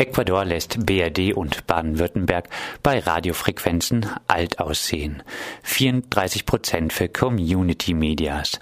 Ecuador lässt BRD und Baden-Württemberg bei Radiofrequenzen alt aussehen. 34 Prozent für Community Medias.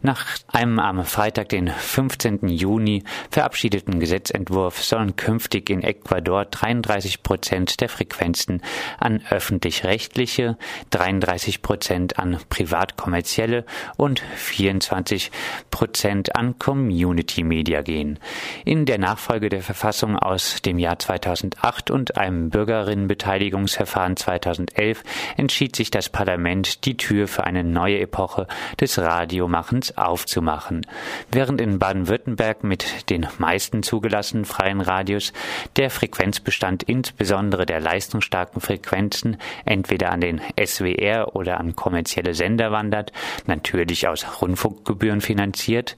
Nach einem am Freitag, den 15. Juni, verabschiedeten Gesetzentwurf sollen künftig in Ecuador 33 Prozent der Frequenzen an öffentlich-rechtliche, 33 Prozent an privat-kommerzielle und 24 Prozent an Community Media gehen. In der Nachfolge der Verfassung aus dem Jahr 2008 und einem Bürgerinnenbeteiligungsverfahren 2011 entschied sich das Parlament, die Tür für eine neue Epoche des Radiomachens aufzumachen. Während in Baden-Württemberg mit den meisten zugelassenen freien Radios der Frequenzbestand insbesondere der leistungsstarken Frequenzen entweder an den SWR oder an kommerzielle Sender wandert, natürlich aus Rundfunkgebühren finanziert,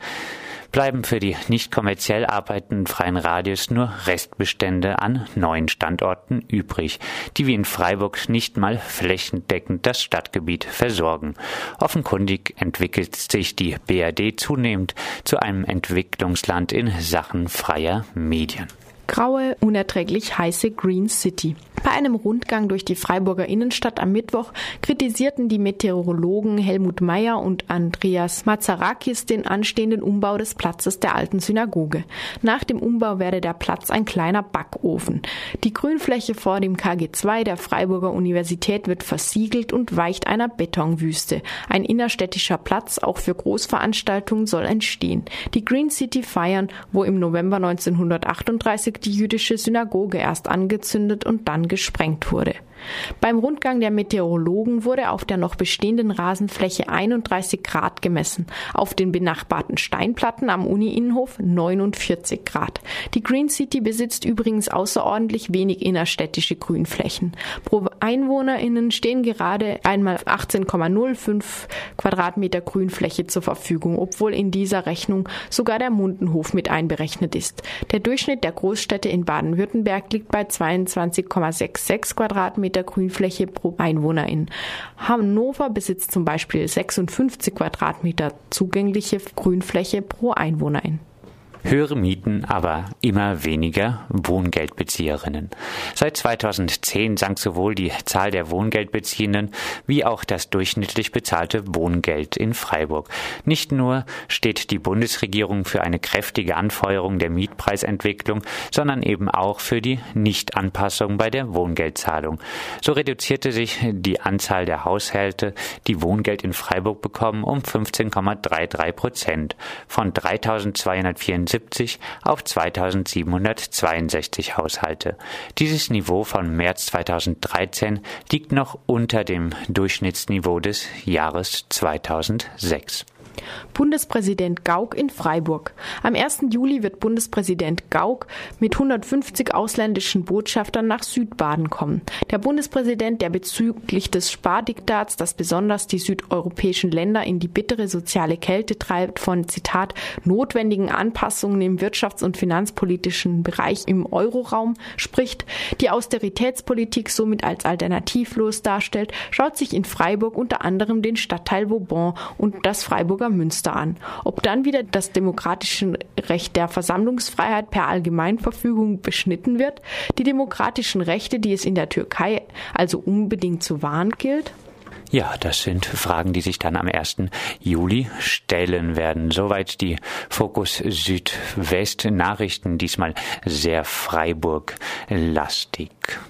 bleiben für die nicht kommerziell arbeitenden freien Radios nur Restbestände an neuen Standorten übrig, die wie in Freiburg nicht mal flächendeckend das Stadtgebiet versorgen. Offenkundig entwickelt sich die BRD zunehmend zu einem Entwicklungsland in Sachen freier Medien. Graue, unerträglich heiße Green City. Bei einem Rundgang durch die Freiburger Innenstadt am Mittwoch kritisierten die Meteorologen Helmut Meyer und Andreas Mazarakis den anstehenden Umbau des Platzes der alten Synagoge. Nach dem Umbau werde der Platz ein kleiner Backofen. Die Grünfläche vor dem KG2 der Freiburger Universität wird versiegelt und weicht einer Betonwüste. Ein innerstädtischer Platz auch für Großveranstaltungen soll entstehen. Die Green City feiern, wo im November 1938 die jüdische Synagoge erst angezündet und dann gesprengt wurde. Beim Rundgang der Meteorologen wurde auf der noch bestehenden Rasenfläche 31 Grad gemessen, auf den benachbarten Steinplatten am Uni-Innenhof 49 Grad. Die Green City besitzt übrigens außerordentlich wenig innerstädtische Grünflächen. Pro EinwohnerInnen stehen gerade einmal 18,05 Quadratmeter Grünfläche zur Verfügung, obwohl in dieser Rechnung sogar der Mundenhof mit einberechnet ist. Der Durchschnitt der Großstädte in Baden-Württemberg liegt bei 22,66 Quadratmeter Quadratmeter Grünfläche pro Einwohnerin. Hannover besitzt zum Beispiel 56 Quadratmeter zugängliche Grünfläche pro Einwohnerin. Höhere Mieten, aber immer weniger Wohngeldbezieherinnen. Seit 2010 sank sowohl die Zahl der Wohngeldbeziehenden wie auch das durchschnittlich bezahlte Wohngeld in Freiburg. Nicht nur steht die Bundesregierung für eine kräftige Anfeuerung der Mietpreisentwicklung, sondern eben auch für die Nichtanpassung bei der Wohngeldzahlung. So reduzierte sich die Anzahl der Haushalte, die Wohngeld in Freiburg bekommen, um 15,33 Prozent von 3274 1970 auf 2762 Haushalte. Dieses Niveau von März 2013 liegt noch unter dem Durchschnittsniveau des Jahres 2006. Bundespräsident Gauck in Freiburg. Am 1. Juli wird Bundespräsident Gauck mit 150 ausländischen Botschaftern nach Südbaden kommen. Der Bundespräsident, der bezüglich des Spardiktats, das besonders die südeuropäischen Länder in die bittere soziale Kälte treibt, von Zitat notwendigen Anpassungen im wirtschafts- und finanzpolitischen Bereich im Euroraum spricht, die Austeritätspolitik somit als alternativlos darstellt, schaut sich in Freiburg unter anderem den Stadtteil Vauban und das Freiburger Münster an. Ob dann wieder das demokratische Recht der Versammlungsfreiheit per Allgemeinverfügung beschnitten wird, die demokratischen Rechte, die es in der Türkei also unbedingt zu wahren gilt? Ja, das sind Fragen, die sich dann am 1. Juli stellen werden. Soweit die Fokus Südwest Nachrichten, diesmal sehr Freiburg lastig.